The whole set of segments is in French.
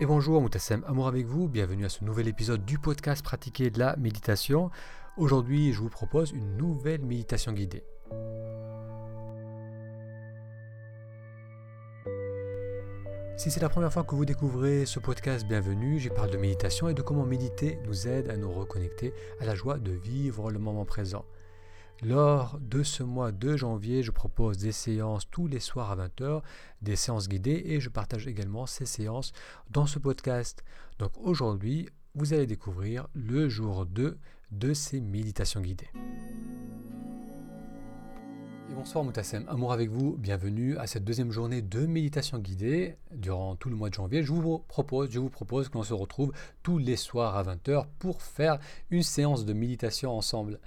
Et bonjour, Moutassem Amour avec vous, bienvenue à ce nouvel épisode du podcast Pratiquer de la méditation. Aujourd'hui, je vous propose une nouvelle méditation guidée. Si c'est la première fois que vous découvrez ce podcast, bienvenue. J'y parle de méditation et de comment méditer nous aide à nous reconnecter à la joie de vivre le moment présent. Lors de ce mois de janvier, je propose des séances tous les soirs à 20h, des séances guidées et je partage également ces séances dans ce podcast. Donc aujourd'hui, vous allez découvrir le jour 2 de ces méditations guidées. Et bonsoir Moutassem, amour avec vous, bienvenue à cette deuxième journée de méditation guidée durant tout le mois de janvier. Je vous propose, je vous propose qu'on se retrouve tous les soirs à 20h pour faire une séance de méditation ensemble.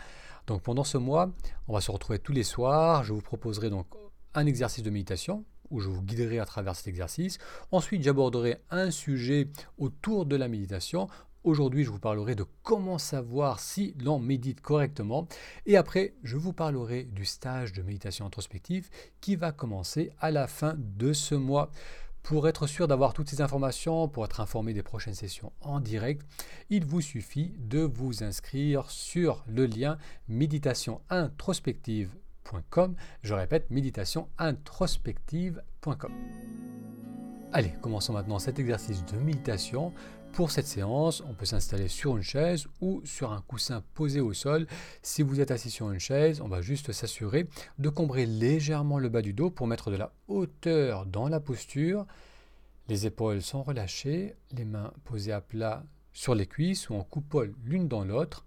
Donc pendant ce mois, on va se retrouver tous les soirs. Je vous proposerai donc un exercice de méditation où je vous guiderai à travers cet exercice. Ensuite, j'aborderai un sujet autour de la méditation. Aujourd'hui, je vous parlerai de comment savoir si l'on médite correctement. Et après, je vous parlerai du stage de méditation introspective qui va commencer à la fin de ce mois. Pour être sûr d'avoir toutes ces informations, pour être informé des prochaines sessions en direct, il vous suffit de vous inscrire sur le lien méditationintrospective.com. Je répète, méditationintrospective.com. Allez, commençons maintenant cet exercice de méditation. Pour cette séance, on peut s'installer sur une chaise ou sur un coussin posé au sol. Si vous êtes assis sur une chaise, on va juste s'assurer de combrer légèrement le bas du dos pour mettre de la hauteur dans la posture. Les épaules sont relâchées, les mains posées à plat sur les cuisses ou en coupole l'une dans l'autre.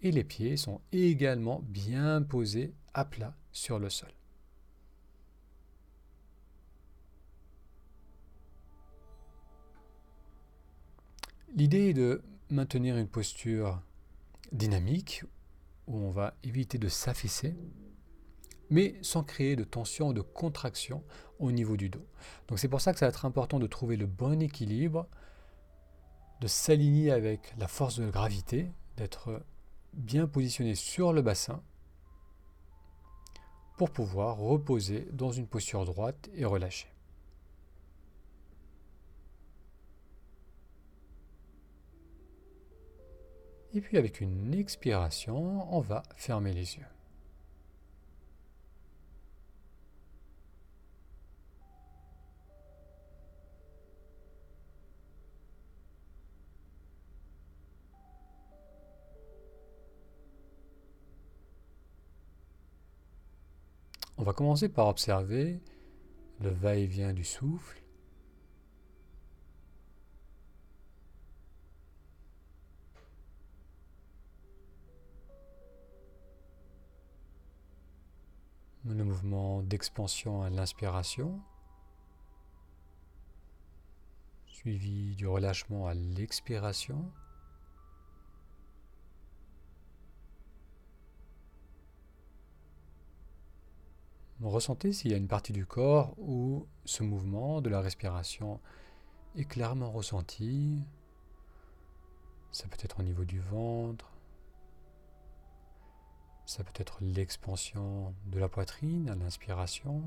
Et les pieds sont également bien posés à plat sur le sol. L'idée est de maintenir une posture dynamique où on va éviter de s'affaisser, mais sans créer de tension ou de contraction au niveau du dos. Donc c'est pour ça que ça va être important de trouver le bon équilibre, de s'aligner avec la force de gravité, d'être bien positionné sur le bassin pour pouvoir reposer dans une posture droite et relâchée. Et puis avec une expiration, on va fermer les yeux. On va commencer par observer le va-et-vient du souffle le mouvement d'expansion à l'inspiration, suivi du relâchement à l'expiration. Ressentez s'il y a une partie du corps où ce mouvement de la respiration est clairement ressenti. Ça peut être au niveau du ventre, ça peut être l'expansion de la poitrine à l'inspiration.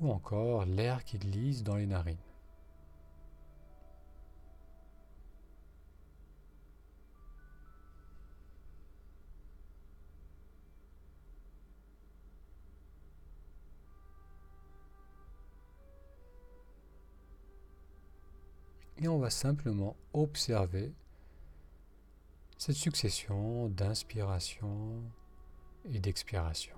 Ou encore l'air qui glisse dans les narines. Et on va simplement observer cette succession d'inspiration et d'expiration.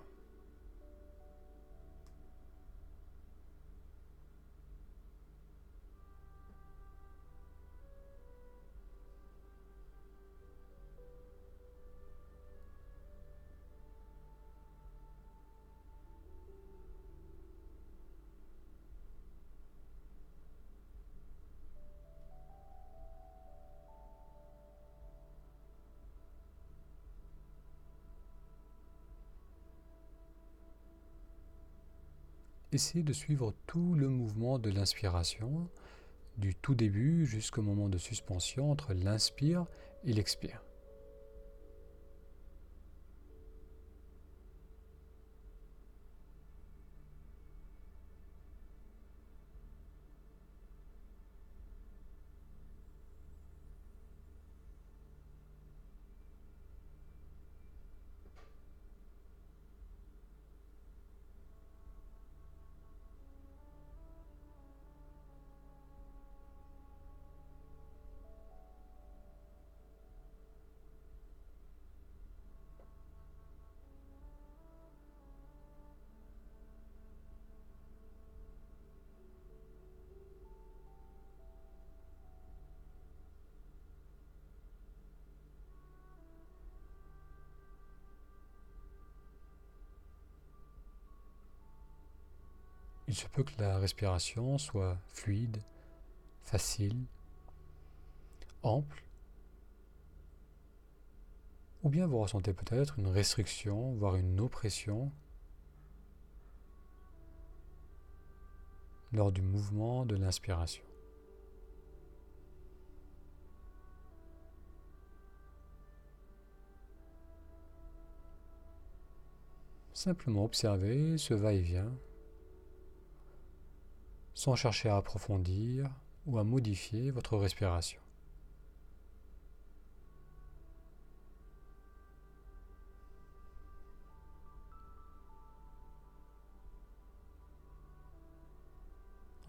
Essayez de suivre tout le mouvement de l'inspiration, du tout début jusqu'au moment de suspension entre l'inspire et l'expire. Il se peut que la respiration soit fluide, facile, ample, ou bien vous ressentez peut-être une restriction, voire une oppression lors du mouvement de l'inspiration. Simplement observer ce va-et-vient sans chercher à approfondir ou à modifier votre respiration.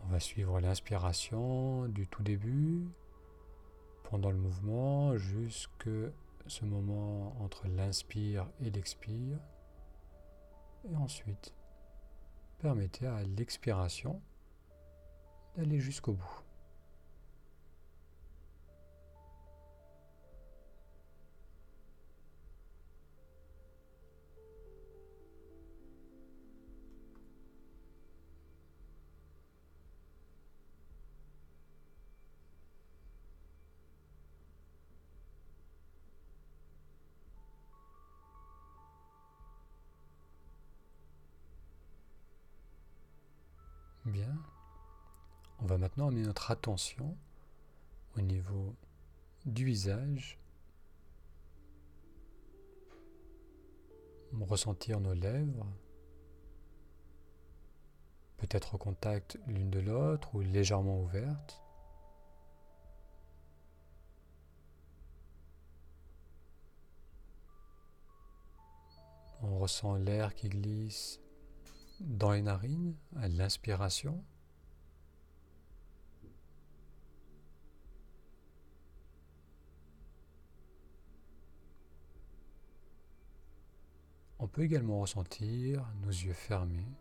On va suivre l'inspiration du tout début pendant le mouvement jusque ce moment entre l'inspire et l'expire. Et ensuite, permettez à l'expiration d'aller jusqu'au bout. Bien. On va maintenant amener notre attention au niveau du visage, ressentir nos lèvres, peut-être au contact l'une de l'autre ou légèrement ouvertes. On ressent l'air qui glisse dans les narines à l'inspiration. Peut également ressentir nos yeux fermés.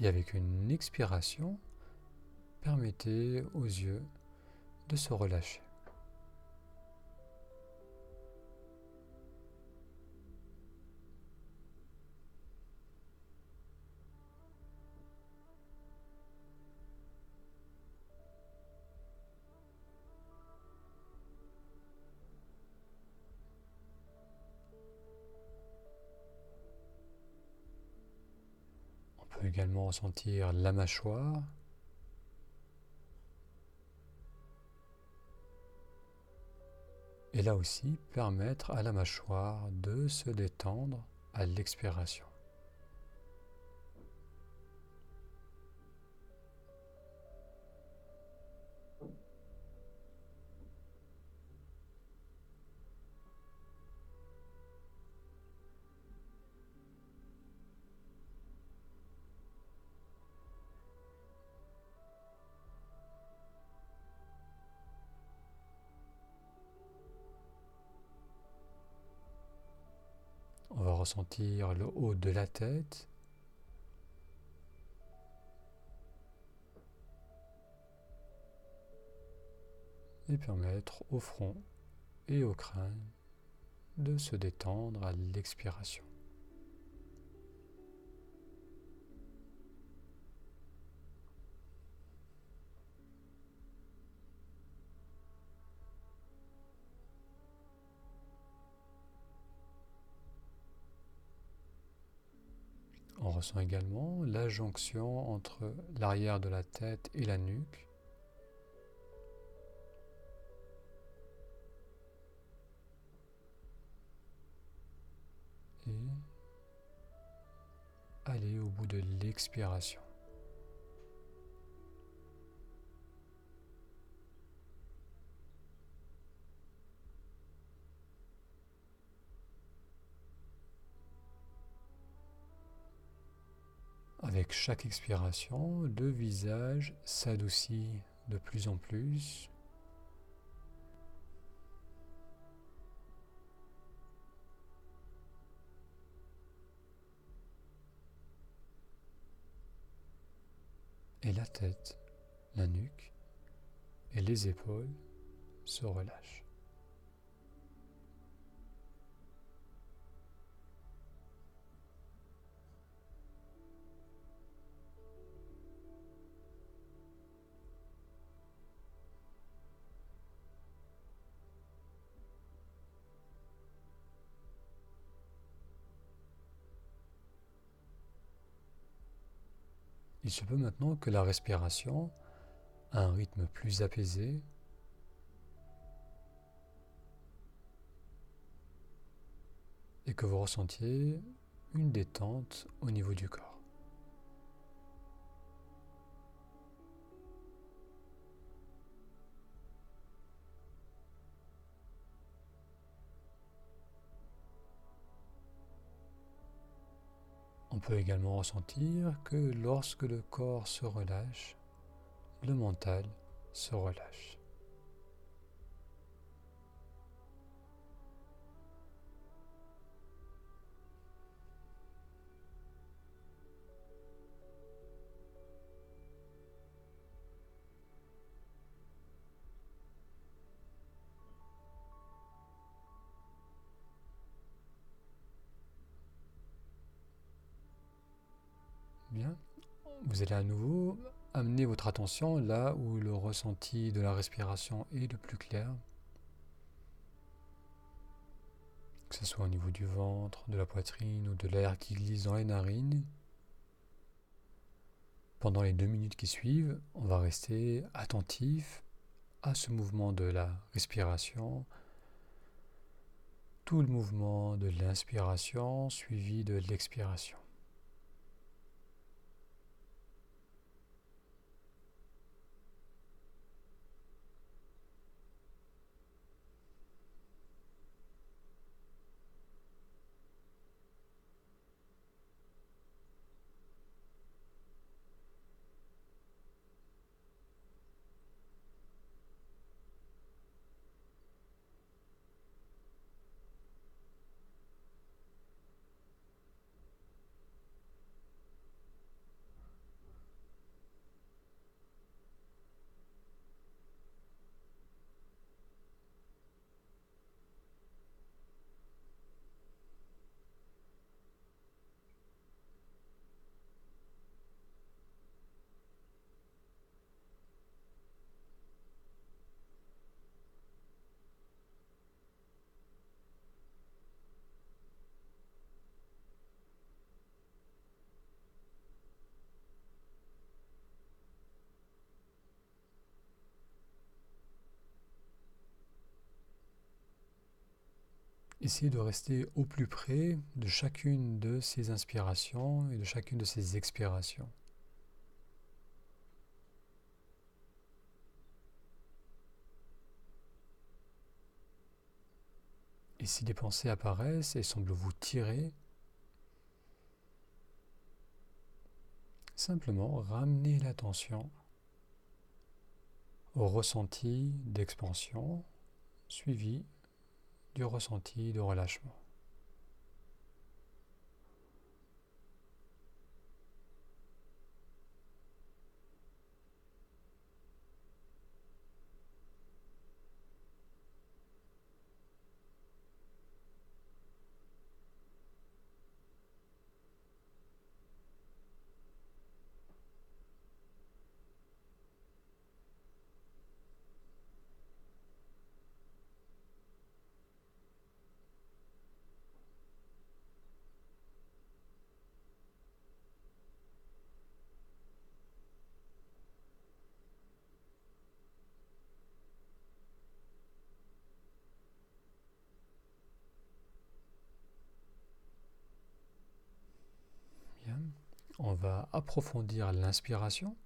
Et avec une expiration, permettez aux yeux de se relâcher. Ressentir la mâchoire. Et là aussi, permettre à la mâchoire de se détendre à l'expiration. Ressentir le haut de la tête. Et permettre au front et au crâne de se détendre à l'expiration. Ressent également la jonction entre l'arrière de la tête et la nuque. Et aller au bout de l'expiration. Avec chaque expiration, le visage s'adoucit de plus en plus. Et la tête, la nuque et les épaules se relâchent. Il se peut maintenant que la respiration a un rythme plus apaisé et que vous ressentiez une détente au niveau du corps. Peut également ressentir que lorsque le corps se relâche, le mental se relâche. Vous allez à nouveau amener votre attention là où le ressenti de la respiration est le plus clair. Que ce soit au niveau du ventre, de la poitrine ou de l'air qui glisse dans les narines. Pendant les deux minutes qui suivent, on va rester attentif à ce mouvement de la respiration, tout le mouvement de l'inspiration suivi de l'expiration. Essayez de rester au plus près de chacune de ces inspirations et de chacune de ces expirations. Et si des pensées apparaissent et semblent vous tirer, simplement ramenez l'attention au ressenti d'expansion suivi du ressenti de relâchement. on va approfondir l'inspiration.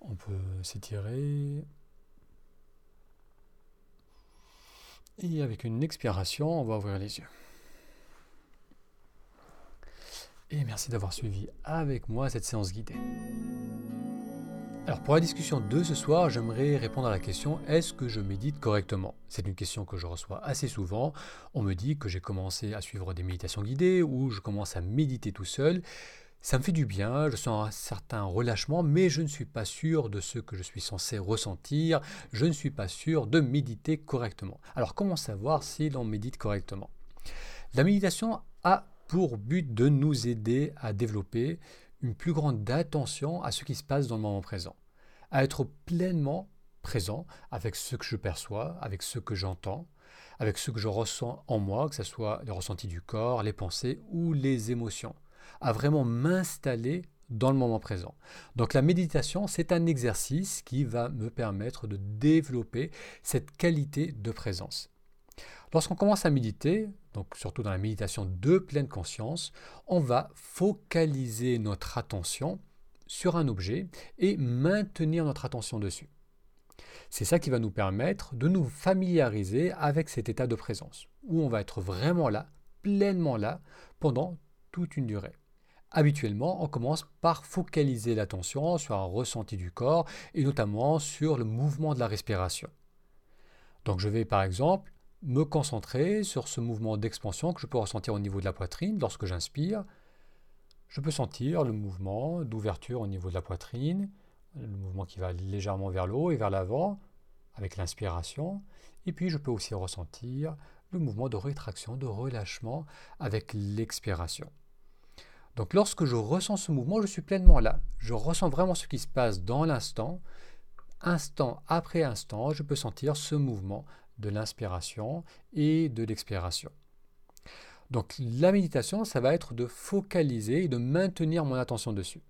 On peut s'étirer. Et avec une expiration, on va ouvrir les yeux. Et merci d'avoir suivi avec moi cette séance guidée. Alors pour la discussion de ce soir, j'aimerais répondre à la question est-ce que je médite correctement? C'est une question que je reçois assez souvent. On me dit que j'ai commencé à suivre des méditations guidées ou je commence à méditer tout seul. Ça me fait du bien, je sens un certain relâchement, mais je ne suis pas sûr de ce que je suis censé ressentir, je ne suis pas sûr de méditer correctement. Alors comment savoir si l'on médite correctement? La méditation a pour but de nous aider à développer une plus grande attention à ce qui se passe dans le moment présent, à être pleinement présent avec ce que je perçois, avec ce que j'entends, avec ce que je ressens en moi, que ce soit les ressentis du corps, les pensées ou les émotions, à vraiment m'installer dans le moment présent. Donc la méditation, c'est un exercice qui va me permettre de développer cette qualité de présence. Lorsqu'on commence à méditer, donc surtout dans la méditation de pleine conscience, on va focaliser notre attention sur un objet et maintenir notre attention dessus. C'est ça qui va nous permettre de nous familiariser avec cet état de présence, où on va être vraiment là, pleinement là, pendant toute une durée. Habituellement, on commence par focaliser l'attention sur un ressenti du corps et notamment sur le mouvement de la respiration. Donc je vais par exemple me concentrer sur ce mouvement d'expansion que je peux ressentir au niveau de la poitrine lorsque j'inspire. Je peux sentir le mouvement d'ouverture au niveau de la poitrine, le mouvement qui va légèrement vers le haut et vers l'avant avec l'inspiration. Et puis je peux aussi ressentir le mouvement de rétraction, de relâchement avec l'expiration. Donc lorsque je ressens ce mouvement, je suis pleinement là. Je ressens vraiment ce qui se passe dans l'instant. Instant après instant, je peux sentir ce mouvement de l'inspiration et de l'expiration. Donc la méditation, ça va être de focaliser et de maintenir mon attention dessus.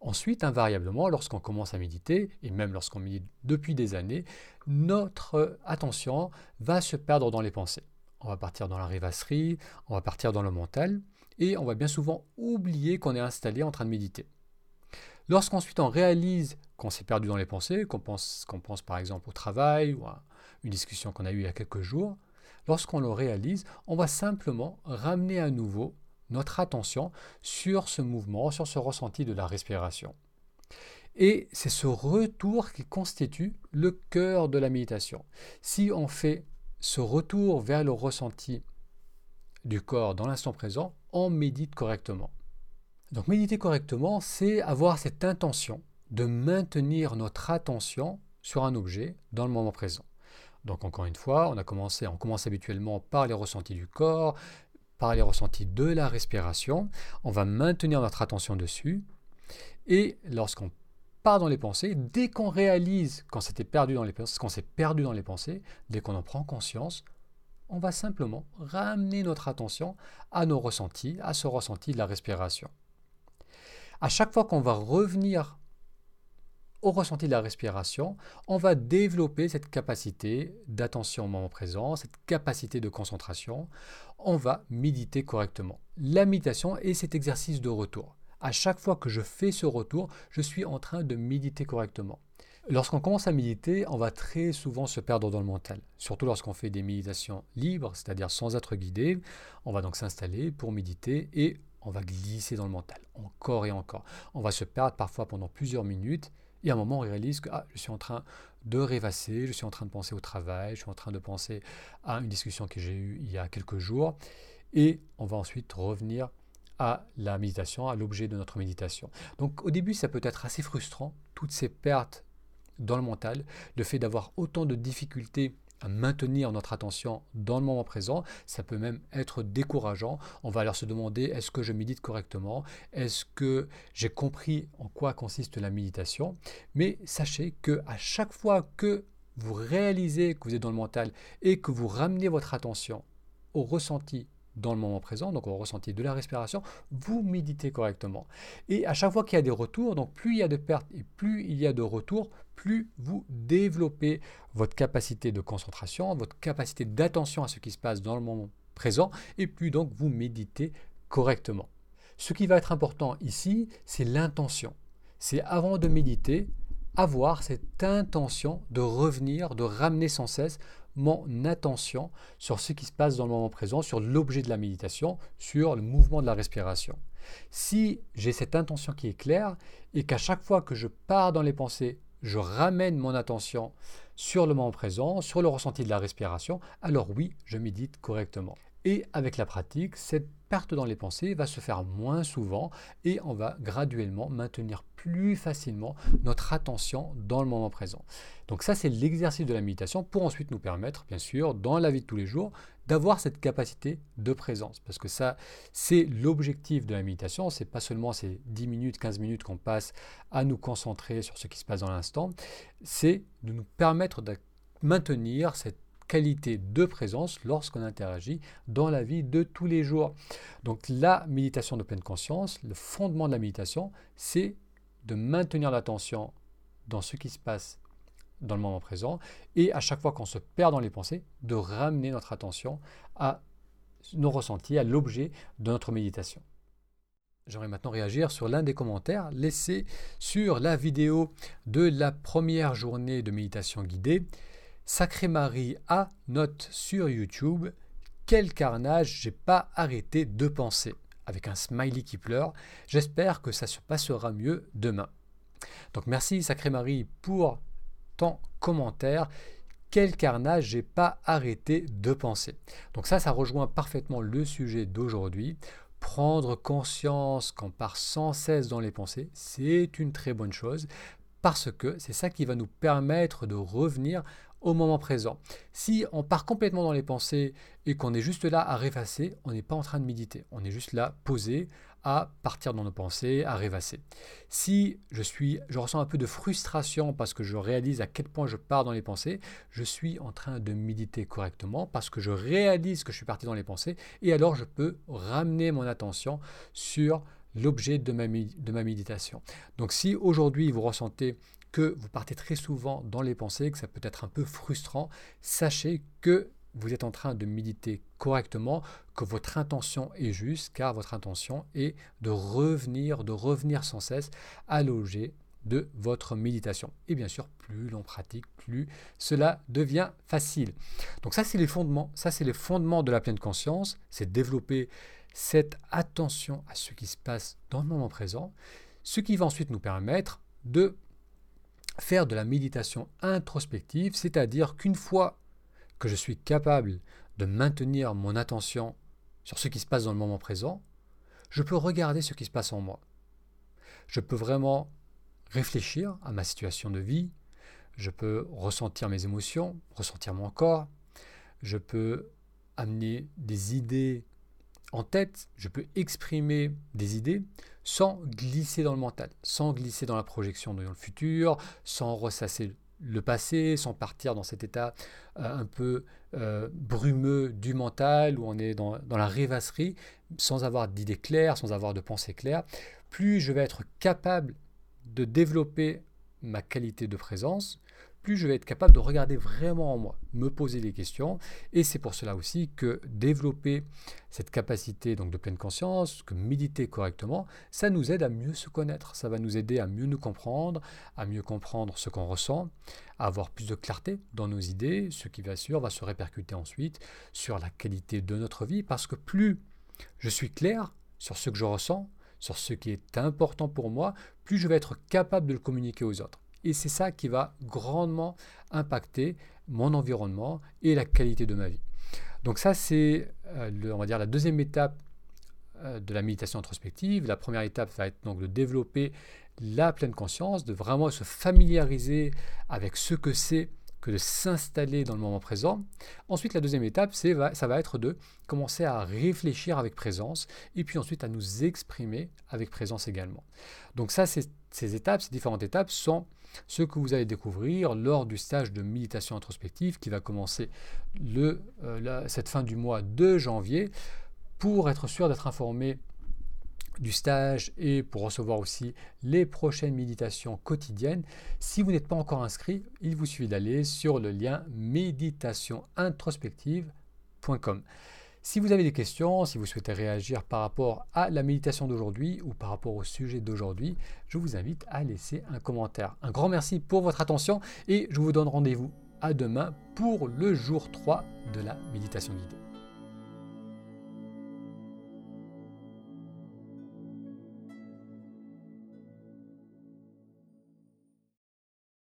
Ensuite, invariablement, lorsqu'on commence à méditer, et même lorsqu'on médite depuis des années, notre attention va se perdre dans les pensées. On va partir dans la rêvasserie, on va partir dans le mental, et on va bien souvent oublier qu'on est installé en train de méditer. Lorsqu'ensuite on réalise qu'on s'est perdu dans les pensées, qu'on pense, qu'on pense par exemple au travail ou à une discussion qu'on a eue il y a quelques jours, lorsqu'on le réalise, on va simplement ramener à nouveau notre attention sur ce mouvement, sur ce ressenti de la respiration. Et c'est ce retour qui constitue le cœur de la méditation. Si on fait ce retour vers le ressenti du corps dans l'instant présent, on médite correctement. Donc méditer correctement, c'est avoir cette intention de maintenir notre attention sur un objet dans le moment présent. Donc encore une fois, on commence habituellement par les ressentis du corps, par les ressentis de la respiration. On va maintenir notre attention dessus. Et lorsqu'on part dans les pensées, dès qu'on réalise qu'on s'était perdu dans les pensées, qu'on s'est perdu dans les pensées, dès qu'on en prend conscience, on va simplement ramener notre attention à nos ressentis, à ce ressenti de la respiration. À chaque fois qu'on va revenir au ressenti de la respiration, on va développer cette capacité d'attention au moment présent, cette capacité de concentration. On va méditer correctement. La méditation est cet exercice de retour. À chaque fois que je fais ce retour, je suis en train de méditer correctement. Lorsqu'on commence à méditer, on va très souvent se perdre dans le mental, surtout lorsqu'on fait des méditations libres, c'est-à-dire sans être guidé. On va donc s'installer pour méditer et on va glisser dans le mental, encore et encore. On va se perdre parfois pendant plusieurs minutes et à un moment on réalise que ah, je suis en train de rêvasser, je suis en train de penser au travail, je suis en train de penser à une discussion que j'ai eue il y a quelques jours et on va ensuite revenir à la méditation, à l'objet de notre méditation. Donc au début ça peut être assez frustrant, toutes ces pertes dans le mental, le fait d'avoir autant de difficultés à maintenir notre attention dans le moment présent, ça peut même être décourageant. On va alors se demander est-ce que je médite correctement? Est-ce que j'ai compris en quoi consiste la méditation? Mais sachez que à chaque fois que vous réalisez que vous êtes dans le mental et que vous ramenez votre attention au ressenti dans le moment présent, donc au ressenti de la respiration, vous méditez correctement. Et à chaque fois qu'il y a des retours, donc plus il y a de pertes et plus il y a de retours, plus vous développez votre capacité de concentration, votre capacité d'attention à ce qui se passe dans le moment présent, et plus donc vous méditez correctement. Ce qui va être important ici, c'est l'intention. C'est avant de méditer, avoir cette intention de revenir, de ramener sans cesse mon attention sur ce qui se passe dans le moment présent, sur l'objet de la méditation, sur le mouvement de la respiration. Si j'ai cette intention qui est claire et qu'à chaque fois que je pars dans les pensées, je ramène mon attention sur le moment présent, sur le ressenti de la respiration, alors oui, je médite correctement. Et avec la pratique, cette perte dans les pensées va se faire moins souvent et on va graduellement maintenir plus facilement notre attention dans le moment présent. Donc ça, c'est l'exercice de la méditation pour ensuite nous permettre, bien sûr, dans la vie de tous les jours, d'avoir cette capacité de présence. Parce que ça, c'est l'objectif de la méditation. C'est pas seulement ces 10 minutes, 15 minutes qu'on passe à nous concentrer sur ce qui se passe dans l'instant, c'est de nous permettre de maintenir cette qualité de présence lorsqu'on interagit dans la vie de tous les jours. Donc la méditation de pleine conscience, le fondement de la méditation, c'est de maintenir l'attention dans ce qui se passe dans le moment présent et à chaque fois qu'on se perd dans les pensées, de ramener notre attention à nos ressentis, à l'objet de notre méditation. J'aimerais maintenant réagir sur l'un des commentaires laissés sur la vidéo de la première journée de méditation guidée. Sacré Marie A note sur YouTube Quel carnage, j'ai pas arrêté de penser. Avec un smiley qui pleure. J'espère que ça se passera mieux demain. Donc merci Sacré Marie pour ton commentaire. Quel carnage, j'ai pas arrêté de penser. Donc ça, ça rejoint parfaitement le sujet d'aujourd'hui. Prendre conscience qu'on part sans cesse dans les pensées, c'est une très bonne chose parce que c'est ça qui va nous permettre de revenir au moment présent. Si on part complètement dans les pensées et qu'on est juste là à rêvasser, on n'est pas en train de méditer. On est juste là posé à partir dans nos pensées, à rêvasser. Si je suis, je ressens un peu de frustration parce que je réalise à quel point je pars dans les pensées, je suis en train de méditer correctement parce que je réalise que je suis parti dans les pensées et alors je peux ramener mon attention sur l'objet de ma, de ma méditation. Donc si aujourd'hui vous ressentez que vous partez très souvent dans les pensées, que ça peut être un peu frustrant, sachez que vous êtes en train de méditer correctement, que votre intention est juste, car votre intention est de revenir, de revenir sans cesse à l'objet de votre méditation. Et bien sûr, plus l'on pratique, plus cela devient facile. Donc ça, c'est les fondements. Ça, c'est les fondements de la pleine conscience. C'est développer cette attention à ce qui se passe dans le moment présent, ce qui va ensuite nous permettre de faire de la méditation introspective, c'est-à-dire qu'une fois que je suis capable de maintenir mon attention sur ce qui se passe dans le moment présent, je peux regarder ce qui se passe en moi. Je peux vraiment réfléchir à ma situation de vie, je peux ressentir mes émotions, ressentir mon corps, je peux amener des idées en tête, je peux exprimer des idées sans glisser dans le mental, sans glisser dans la projection dans le futur, sans ressasser le passé, sans partir dans cet état euh, un peu euh, brumeux du mental où on est dans, dans la rêvasserie, sans avoir d'idées claires, sans avoir de pensées claires, plus je vais être capable de développer ma qualité de présence, plus je vais être capable de regarder vraiment en moi, me poser des questions. Et c'est pour cela aussi que développer cette capacité donc de pleine conscience, que méditer correctement, ça nous aide à mieux se connaître. Ça va nous aider à mieux nous comprendre, à mieux comprendre ce qu'on ressent, à avoir plus de clarté dans nos idées, ce qui va sûr va se répercuter ensuite sur la qualité de notre vie, parce que plus je suis clair sur ce que je ressens, sur ce qui est important pour moi, plus je vais être capable de le communiquer aux autres. Et c'est ça qui va grandement impacter mon environnement et la qualité de ma vie. Donc ça, c'est, euh, on va dire, la deuxième étape euh, de la méditation introspective. La première étape va être donc de développer la pleine conscience, de vraiment se familiariser avec ce que c'est que de s'installer dans le moment présent. Ensuite, la deuxième étape, c'est, ça va être de commencer à réfléchir avec présence et puis ensuite à nous exprimer avec présence également. Donc ça, ces étapes, ces différentes étapes sont ce que vous allez découvrir lors du stage de méditation introspective qui va commencer euh, cette fin du mois de janvier. Pour être sûr d'être informé du stage et pour recevoir aussi les prochaines méditations quotidiennes. Si vous n'êtes pas encore inscrit, il vous suffit d'aller sur le lien méditationintrospective.com. Si vous avez des questions, si vous souhaitez réagir par rapport à la méditation d'aujourd'hui ou par rapport au sujet d'aujourd'hui, je vous invite à laisser un commentaire. Un grand merci pour votre attention et je vous donne rendez-vous à demain pour le jour 3 de la méditation guidée.